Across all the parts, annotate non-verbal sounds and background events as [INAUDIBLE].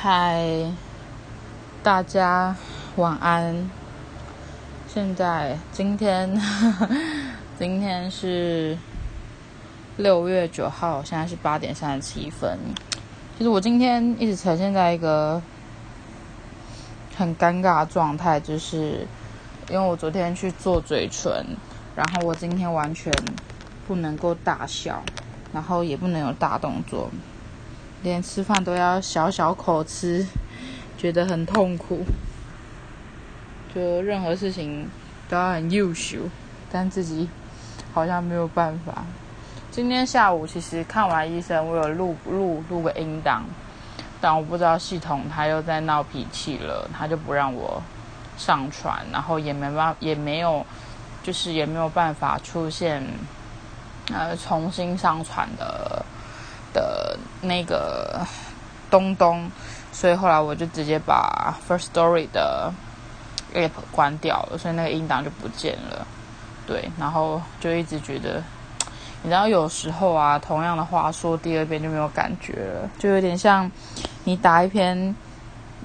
嗨，大家晚安。现在今天 [LAUGHS] 今天是六月九号，现在是八点三十七分。其实我今天一直呈现在一个很尴尬的状态，就是因为我昨天去做嘴唇，然后我今天完全不能够大笑，然后也不能有大动作。连吃饭都要小小口吃，觉得很痛苦。就任何事情都要很优秀，但自己好像没有办法。今天下午其实看完医生，我有录录录个音档，但我不知道系统他又在闹脾气了，他就不让我上传，然后也没办也没有，就是也没有办法出现呃重新上传的。那个东东，所以后来我就直接把 First Story 的 App 关掉了，所以那个音档就不见了。对，然后就一直觉得，你知道有时候啊，同样的话说第二遍就没有感觉了，就有点像你打一篇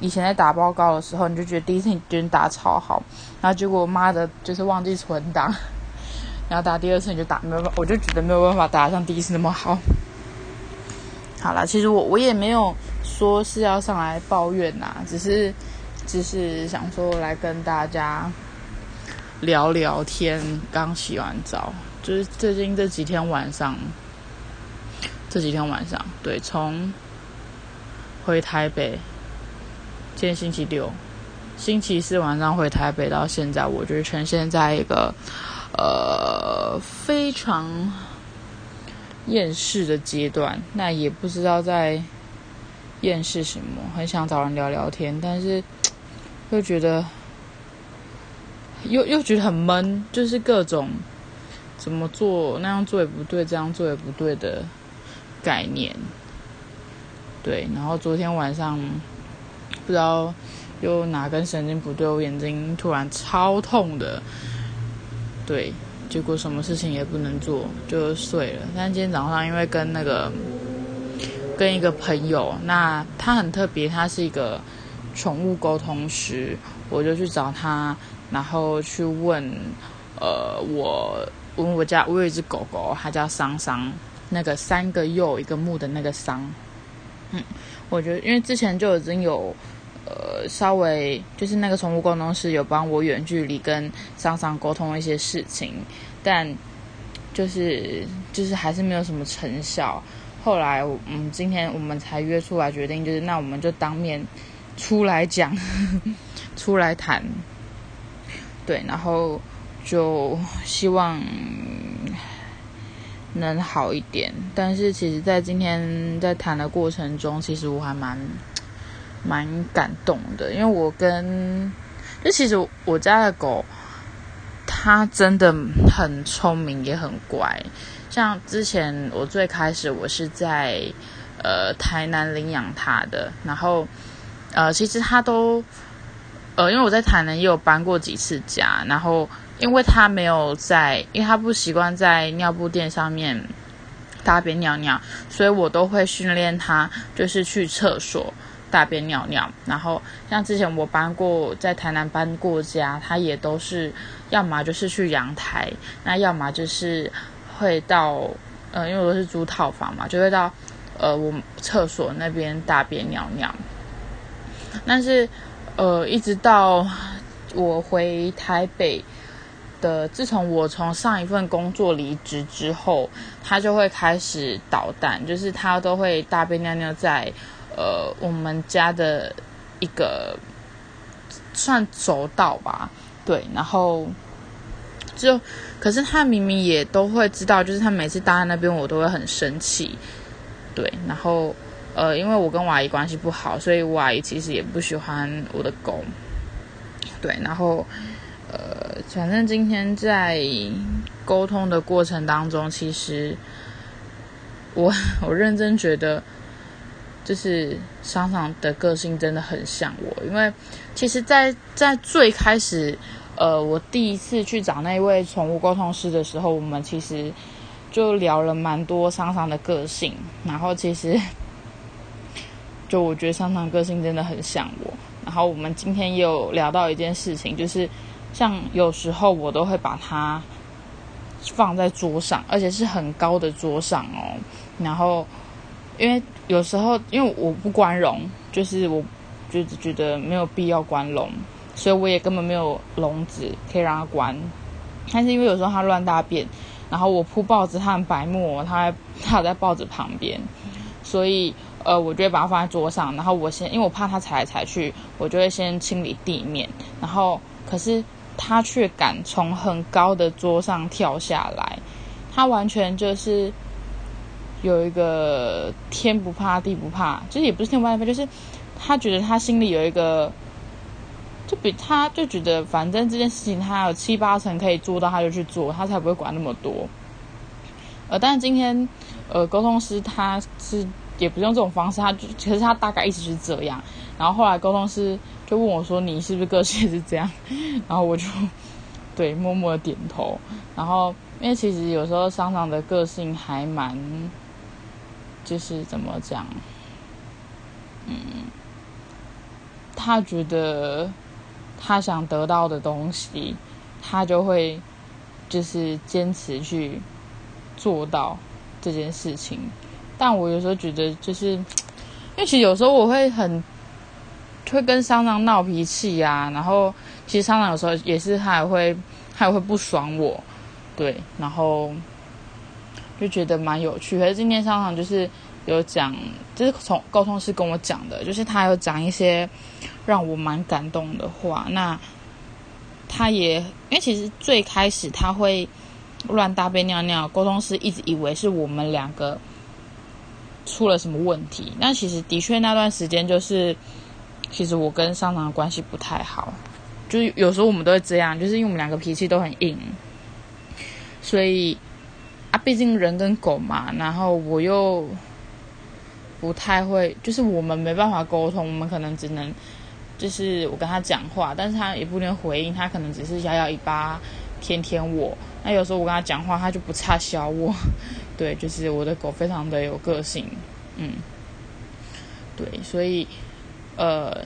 以前在打报告的时候，你就觉得第一次你觉得打超好，然后结果妈的，就是忘记存档，然后打第二次你就打没有，我就觉得没有办法打像第一次那么好。好了，其实我我也没有说是要上来抱怨呐，只是只是想说来跟大家聊聊天。刚洗完澡，就是最近这几天晚上，这几天晚上，对，从回台北，今天星期六，星期四晚上回台北到现在，我就是呈现在一个呃非常。厌世的阶段，那也不知道在厌世什么，很想找人聊聊天，但是又觉得又又觉得很闷，就是各种怎么做那样做也不对，这样做也不对的概念。对，然后昨天晚上不知道又哪根神经不对，我眼睛突然超痛的，对。结果什么事情也不能做，就睡了。但今天早上因为跟那个跟一个朋友，那他很特别，他是一个宠物沟通师，我就去找他，然后去问，呃，我问我家我有一只狗狗，它叫桑桑，那个三个又一个木的那个桑，嗯，我觉得因为之前就已经有。呃，稍微就是那个宠物沟通师有帮我远距离跟桑桑沟通一些事情，但就是就是还是没有什么成效。后来，嗯，今天我们才约出来决定，就是那我们就当面出来讲，[LAUGHS] 出来谈，对，然后就希望能好一点。但是其实，在今天在谈的过程中，其实我还蛮。蛮感动的，因为我跟就其实我家的狗，它真的很聪明，也很乖。像之前我最开始我是在呃台南领养它的，然后呃其实它都呃因为我在台南也有搬过几次家，然后因为它没有在，因为它不习惯在尿布垫上面大便尿尿，所以我都会训练它，就是去厕所。大便尿尿，然后像之前我搬过在台南搬过家，他也都是要么就是去阳台，那要么就是会到呃，因为我是租套房嘛，就会到呃我厕所那边大便尿尿。但是呃，一直到我回台北的，自从我从上一份工作离职之后，他就会开始捣蛋，就是他都会大便尿尿在。呃，我们家的一个算走道吧，对，然后就，可是他明明也都会知道，就是他每次搭在那边，我都会很生气，对，然后呃，因为我跟我阿姨关系不好，所以我阿姨其实也不喜欢我的狗，对，然后呃，反正今天在沟通的过程当中，其实我 [LAUGHS] 我认真觉得。就是商场的个性真的很像我，因为其实，在在最开始，呃，我第一次去找那位宠物沟通师的时候，我们其实就聊了蛮多商场的个性，然后其实 [LAUGHS] 就我觉得商场个性真的很像我。然后我们今天也有聊到一件事情，就是像有时候我都会把它放在桌上，而且是很高的桌上哦。然后因为有时候因为我不关笼，就是我就是觉得没有必要关笼，所以我也根本没有笼子可以让它关。但是因为有时候它乱大便。然后我铺报纸，它很白沫，它它 [LAUGHS] 在报纸旁边，所以呃，我就会把它放在桌上。然后我先，因为我怕它踩来踩去，我就会先清理地面。然后可是它却敢从很高的桌上跳下来，它完全就是有一个天不怕地不怕，就是也不是天不怕，就是他觉得他心里有一个。就比他就觉得，反正这件事情他有七八成可以做到，他就去做，他才不会管那么多。呃，但是今天，呃，沟通师他是也不是用这种方式，他就其实他大概一直是这样。然后后来沟通师就问我说：“你是不是个性是这样？”然后我就 [LAUGHS] 对默默的点头。然后因为其实有时候商场的个性还蛮，就是怎么讲，嗯，他觉得。他想得到的东西，他就会就是坚持去做到这件事情。但我有时候觉得，就是 [TSK] 因为其实有时候我会很会跟商场闹脾气呀，然后其实商场有时候也是他也会他也会不爽我，对，然后就觉得蛮有趣。可是今天商场就是有讲，就是从沟通师跟我讲的，就是他有讲一些。让我蛮感动的话，那他也因为其实最开始他会乱大便尿尿，沟通师一直以为是我们两个出了什么问题。那其实的确那段时间就是，其实我跟商场的关系不太好，就是有时候我们都会这样，就是因为我们两个脾气都很硬，所以啊，毕竟人跟狗嘛，然后我又不太会，就是我们没办法沟通，我们可能只能。就是我跟他讲话，但是他也不能回应，他可能只是摇摇尾巴，舔舔我。那有时候我跟他讲话，他就不差小我。[LAUGHS] 对，就是我的狗非常的有个性，嗯，对，所以呃，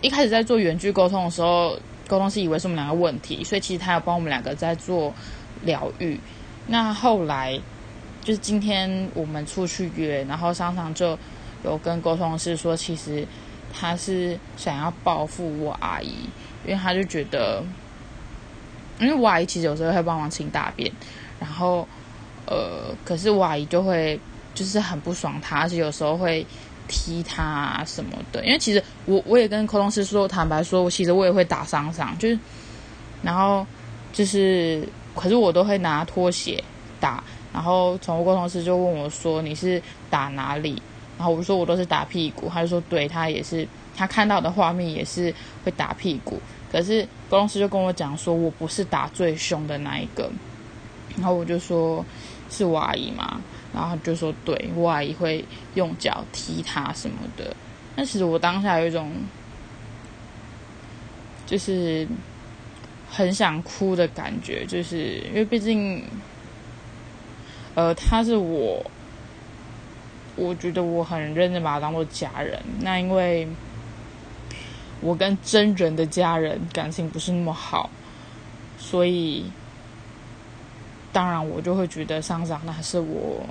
一开始在做远距沟通的时候，沟通是以为是我们两个问题，所以其实他有帮我们两个在做疗愈。那后来就是今天我们出去约，然后商场就有跟沟通师说，其实。他是想要报复我阿姨，因为他就觉得，因为我阿姨其实有时候会帮忙清大便，然后，呃，可是我阿姨就会就是很不爽他，而且有时候会踢他什么的。因为其实我我也跟沟通师说，坦白说我，其实我也会打伤伤，就是，然后就是，可是我都会拿拖鞋打，然后宠物沟通师就问我说：“你是打哪里？”然后我说我都是打屁股，他就说对他也是，他看到的画面也是会打屁股。可是沟通师就跟我讲说我不是打最凶的那一个，然后我就说是我阿姨嘛，然后就说对我阿姨会用脚踢他什么的。但其实我当下有一种就是很想哭的感觉，就是因为毕竟，呃，他是我。我觉得我很认真把他当做家人，那因为我跟真人的家人感情不是那么好，所以当然我就会觉得上长那是我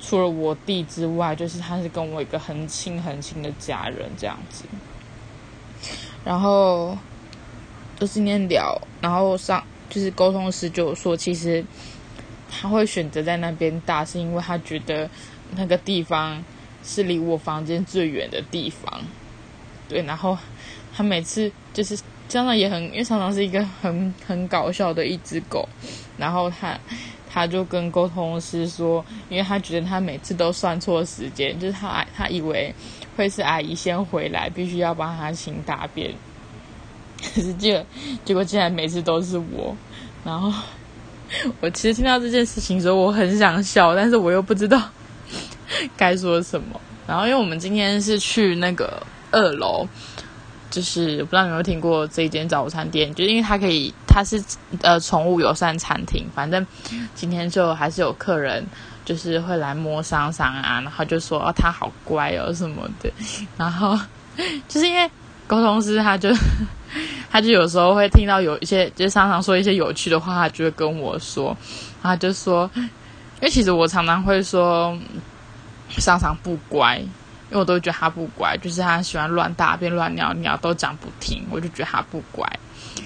除了我弟之外，就是他是跟我一个很亲很亲的家人这样子。然后就今天聊，然后上就是沟通师就说，其实。他会选择在那边大，是因为他觉得那个地方是离我房间最远的地方。对，然后他每次就是真的也很，因为常常是一个很很搞笑的一只狗。然后他他就跟沟通师说，因为他觉得他每次都算错时间，就是他他以为会是阿姨先回来，必须要帮他清大便。可是 [LAUGHS] 结结果竟然每次都是我，然后。我其实听到这件事情的时候，我很想笑，但是我又不知道 [LAUGHS] 该说什么。然后，因为我们今天是去那个二楼，就是不知道有没有听过这一间早餐店，就因为它可以，它是呃宠物友善餐厅。反正今天就还是有客人就是会来摸桑桑啊，然后就说哦他好乖哦什么的，然后 [LAUGHS] 就是因为沟通师他就 [LAUGHS] 他就有时候会听到有一些就是常常说一些有趣的话，他就会跟我说，他就说，因为其实我常常会说常常不乖，因为我都觉得他不乖，就是他喜欢乱大便、乱尿尿，都讲不听，我就觉得他不乖。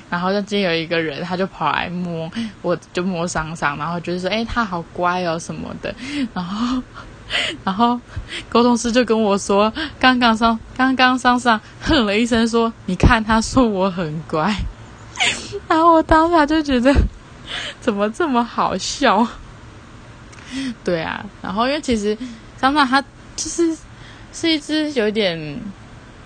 然后就今天有一个人，他就跑来摸，我就摸桑桑，然后就是说，哎，他好乖哦什么的。然后，[LAUGHS] 然后沟通师就跟我说，刚刚桑，刚刚桑桑哼了一声，说，你看，他说我很乖。[LAUGHS] 然后我当下就觉得，怎么这么好笑？对啊，然后因为其实桑桑它就是是一只有点，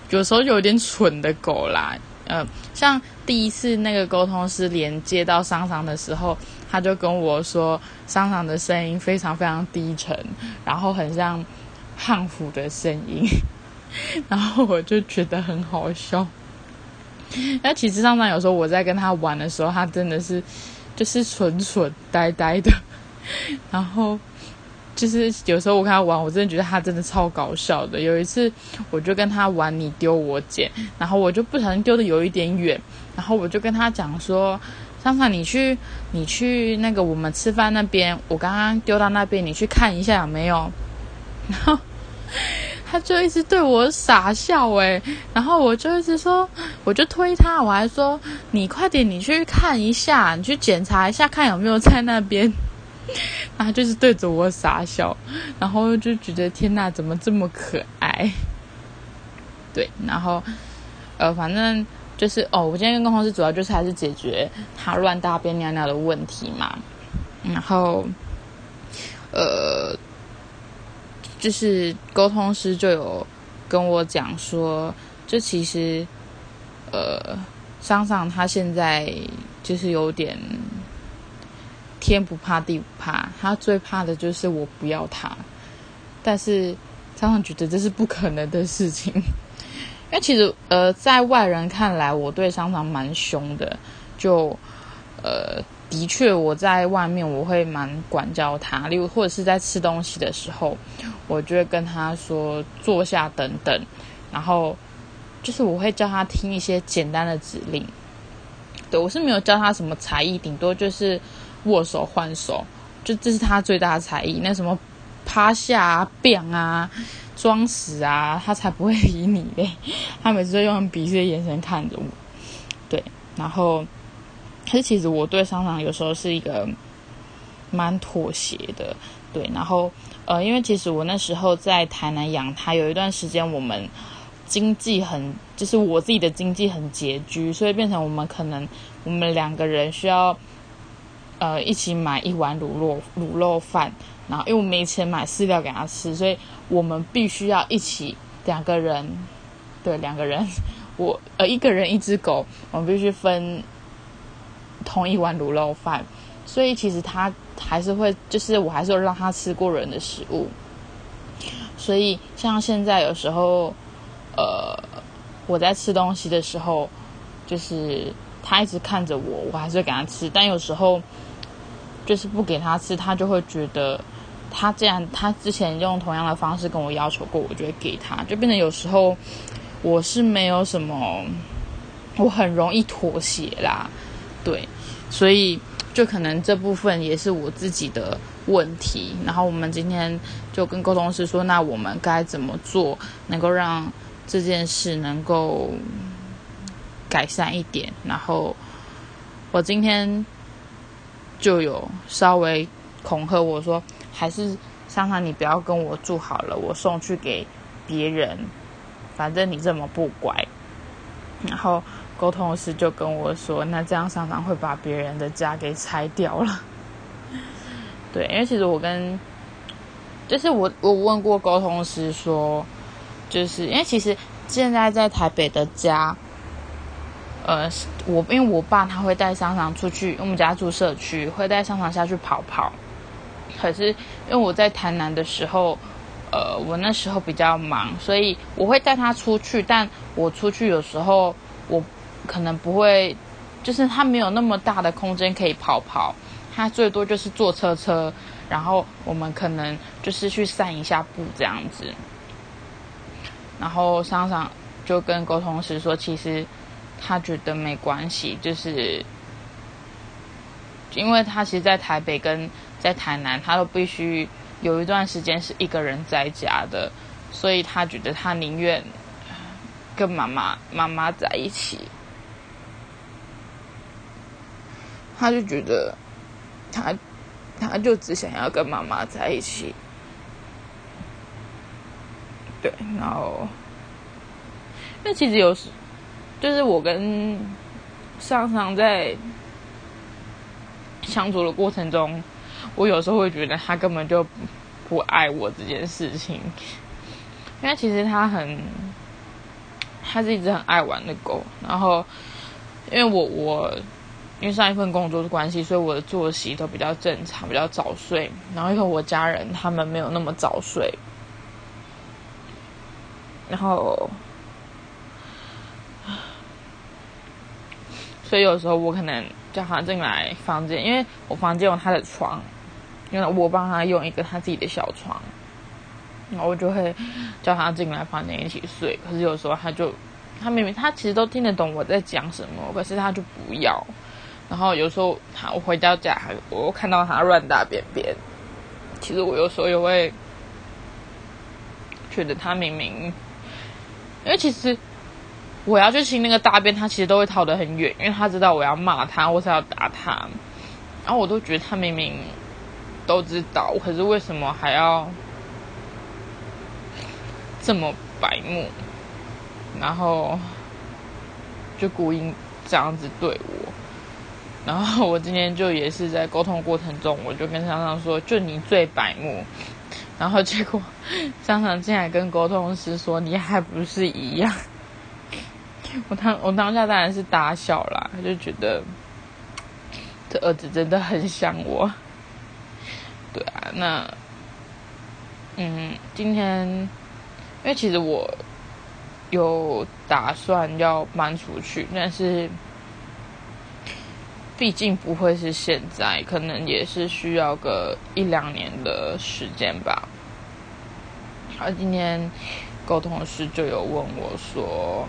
有时候有点蠢的狗啦。呃，像第一次那个沟通师连接到桑桑的时候，他就跟我说，商场的声音非常非常低沉，然后很像汉服的声音，[LAUGHS] 然后我就觉得很好笑。那其实桑桑有时候我在跟他玩的时候，他真的是就是蠢蠢呆呆的，[LAUGHS] 然后。就是有时候我跟他玩，我真的觉得他真的超搞笑的。有一次，我就跟他玩你丢我捡，然后我就不小心丢的有一点远，然后我就跟他讲说：“桑桑，你去，你去那个我们吃饭那边，我刚刚丢到那边，你去看一下有没有。[LAUGHS] ”然后他就一直对我傻笑诶，然后我就一直说，我就推他，我还说：“你快点，你去看一下，你去检查一下，看有没有在那边。[LAUGHS] ”他就是对着我傻笑，然后就觉得天哪，怎么这么可爱？对，然后呃，反正就是哦，我今天跟公同事主要就是还是解决他乱大便尿尿的问题嘛。然后呃，就是沟通师就有跟我讲说，这其实呃，桑桑他现在就是有点。天不怕地不怕，他最怕的就是我不要他。但是常常觉得这是不可能的事情，因为其实呃，在外人看来，我对商场蛮凶的。就呃，的确我在外面我会蛮管教他，例如或者是在吃东西的时候，我就会跟他说坐下等等，然后就是我会教他听一些简单的指令。对我是没有教他什么才艺，顶多就是。握手换手，就这是他最大的才艺。那什么趴下啊、变啊、装死啊，他才不会理你嘞。[LAUGHS] 他每次都用鄙视的眼神看着我。对，然后，可是其实我对商场有时候是一个蛮妥协的。对，然后呃，因为其实我那时候在台南养他，有一段时间我们经济很，就是我自己的经济很拮据，所以变成我们可能我们两个人需要。呃，一起买一碗卤肉卤肉饭，然后因为我没钱买饲料给他吃，所以我们必须要一起两个人，对两个人，[LAUGHS] 我呃一个人一只狗，我们必须分同一碗卤肉饭，所以其实他还是会，就是我还是让他吃过人的食物，所以像现在有时候，呃，我在吃东西的时候，就是他一直看着我，我还是会给他吃，但有时候。就是不给他吃，他就会觉得他这样，他之前用同样的方式跟我要求过，我就会给他，就变成有时候我是没有什么，我很容易妥协啦，对，所以就可能这部分也是我自己的问题。然后我们今天就跟沟通师说，那我们该怎么做，能够让这件事能够改善一点？然后我今天。就有稍微恐吓我说，还是商场你不要跟我住好了，我送去给别人。反正你这么不乖。然后沟通师就跟我说，那这样商场会把别人的家给拆掉了。[LAUGHS] 对，因为其实我跟，就是我我问过沟通师说，就是因为其实现在在台北的家。呃，我因为我爸他会带商场出去，我们家住社区，会带商场下去跑跑。可是因为我在台南的时候，呃，我那时候比较忙，所以我会带他出去。但我出去有时候我可能不会，就是他没有那么大的空间可以跑跑，他最多就是坐车车，然后我们可能就是去散一下步这样子。然后商场就跟沟通时说，其实他觉得没关系，就是因为他其实，在台北跟在台南，他都必须有一段时间是一个人在家的，所以他觉得他宁愿跟妈妈妈妈在一起，他就觉得他他就只想要跟妈妈在一起。对，然后，那其实有时，就是我跟上上在相处的过程中，我有时候会觉得他根本就不爱我这件事情，因为其实他很，他是一只很爱玩的狗，然后，因为我我因为上一份工作的关系，所以我的作息都比较正常，比较早睡，然后因为我家人他们没有那么早睡。然后，所以有时候我可能叫他进来房间，因为我房间有他的床，因为我帮他用一个他自己的小床，然后我就会叫他进来房间一起睡。可是有时候他就，他明明他其实都听得懂我在讲什么，可是他就不要。然后有时候他我回到家，我看到他乱大便便，其实我有时候也会觉得他明明。因为其实我要去清那个大便，他其实都会逃得很远，因为他知道我要骂他或是要打他，然后我都觉得他明明都知道，可是为什么还要这么白目，然后就故意这样子对我，然后我今天就也是在沟通过程中，我就跟香香说，就你最白目。然后结果，商场进来跟沟通师说：“你还不是一样。”我当我当下当然是打小啦，就觉得这儿子真的很像我。对啊，那嗯，今天因为其实我有打算要搬出去，但是毕竟不会是现在，可能也是需要个一两年的时间吧。而今天沟通时就有问我说，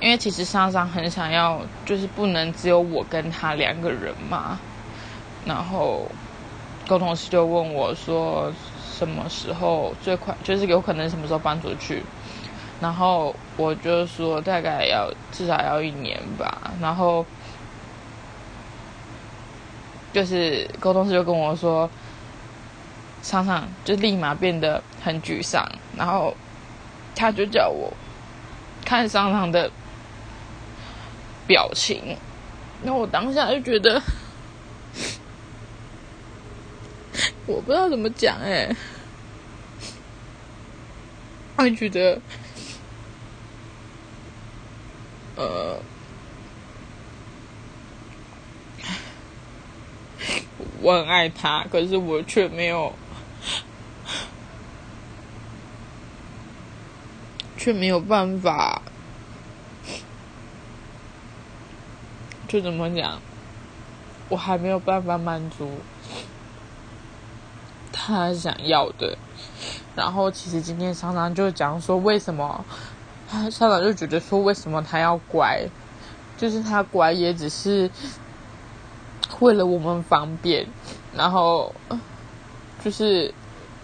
因为其实商商很想要，就是不能只有我跟他两个人嘛。然后沟通师就问我说，什么时候最快，就是有可能什么时候搬出去？然后我就说大概要至少要一年吧。然后就是沟通师就跟我说。常常就立马变得很沮丧，然后他就叫我看商场的表情，那我当下就觉得我不知道怎么讲哎，[LAUGHS] 我觉得呃，我很爱他，可是我却没有。却没有办法，就怎么讲，我还没有办法满足他想要的。然后，其实今天常常就讲说，为什么他校长就觉得说，为什么他要乖？就是他乖也只是为了我们方便。然后，就是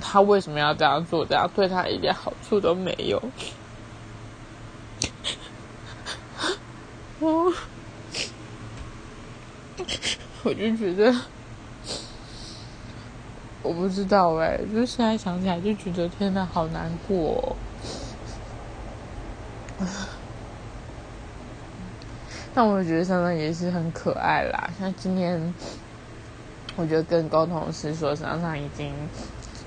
他为什么要这样做？这样对他一点好处都没有。我，[LAUGHS] 我就觉得，我不知道哎，就现在想起来就觉得天呐，好难过。哦 [LAUGHS] 但我觉得珊珊也是很可爱啦，像今天，我觉得跟沟通师说珊珊已经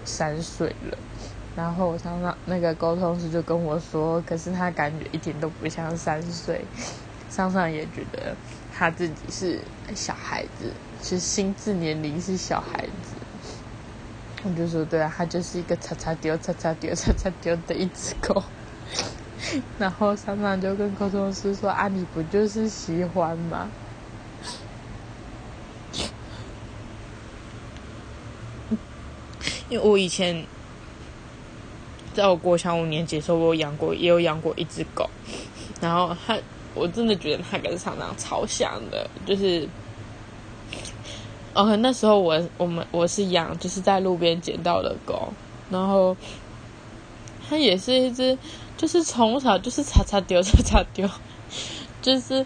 三岁了，然后珊珊那个沟通师就跟我说，可是他感觉一点都不像三岁。桑桑也觉得他自己是小孩子，是心智年龄是小孩子。我就说对啊，他就是一个叉叉丢、叉叉丢、叉叉丢的一只狗。[LAUGHS] 然后桑桑就跟沟通师说：“啊，你不就是喜欢吗？”因为我以前在我国小五年级的时候，我有养过，也有养过一只狗，然后它，我真的觉得它跟长长超像的，就是，哦，那时候我我们我是养，就是在路边捡到的狗，然后它也是一只，就是从小就是擦擦丢擦擦丢，就是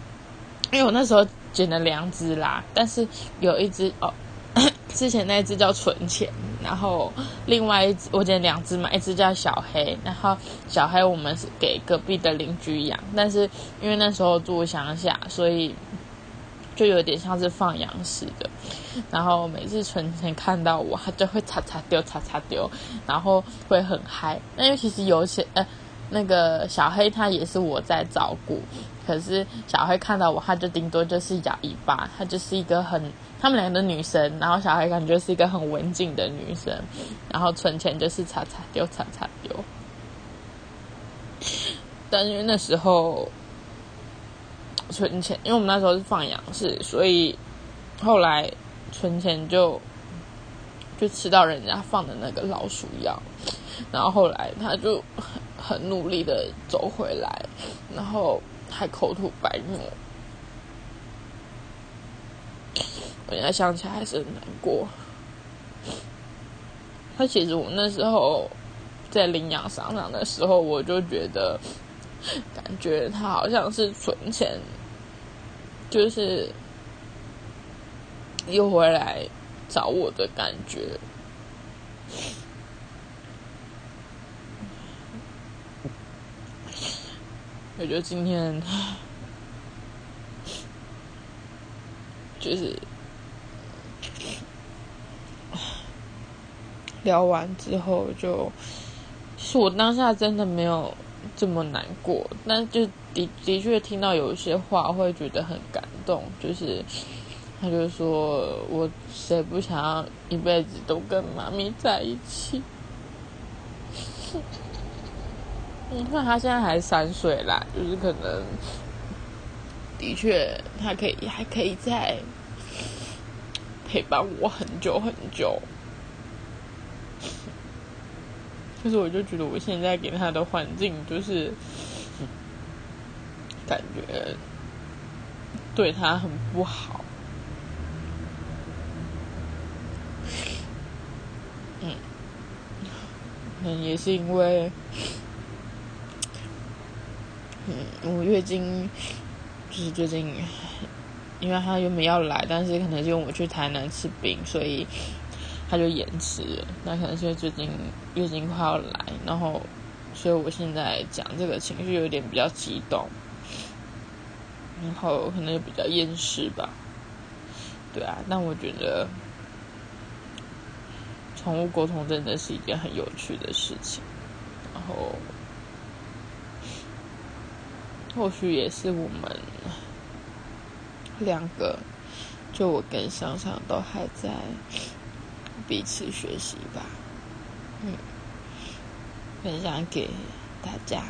[LAUGHS] 因为我那时候捡了两只啦，但是有一只哦。[COUGHS] 之前那只叫存钱，然后另外一只我捡两只嘛，一只叫小黑，然后小黑我们是给隔壁的邻居养，但是因为那时候住乡下，所以就有点像是放羊似的。然后每次存钱看到我，他就会擦擦丢，擦擦丢，然后会很嗨。那因为其实有些呃，那个小黑他也是我在照顾，可是小黑看到我，他就顶多就是摇尾巴，他就是一个很。他们两个女生，然后小孩感觉是一个很文静的女生，然后存钱就是擦擦丢，擦擦丢。但因为那时候存钱，因为我们那时候是放养式，所以后来存钱就就吃到人家放的那个老鼠药，然后后来他就很很努力的走回来，然后还口吐白沫。我现在想起来还是很难过。他其实我那时候在领养商场的时候，我就觉得，感觉他好像是存钱，就是又回来找我的感觉。我觉得今天就是。聊完之后，就是我当下真的没有这么难过，但就的的确听到有一些话会觉得很感动，就是他就说我谁不想要一辈子都跟妈咪在一起？[LAUGHS] 你看他现在还三岁啦，就是可能的确他可以还可以再陪伴我很久很久。就是我就觉得我现在给他的环境，就是感觉对他很不好。嗯，也是因为，嗯，我月经就是最近，因为他原本要来，但是可能因为我去台南吃饼，所以。他就延迟了，那可能是因为最近月经快要来，然后，所以我现在讲这个情绪有点比较激动，然后可能也比较厌世吧，对啊，但我觉得宠物沟通真的是一件很有趣的事情，然后，或许也是我们两个，就我跟香香都还在。彼此学习吧，嗯，分享给大家。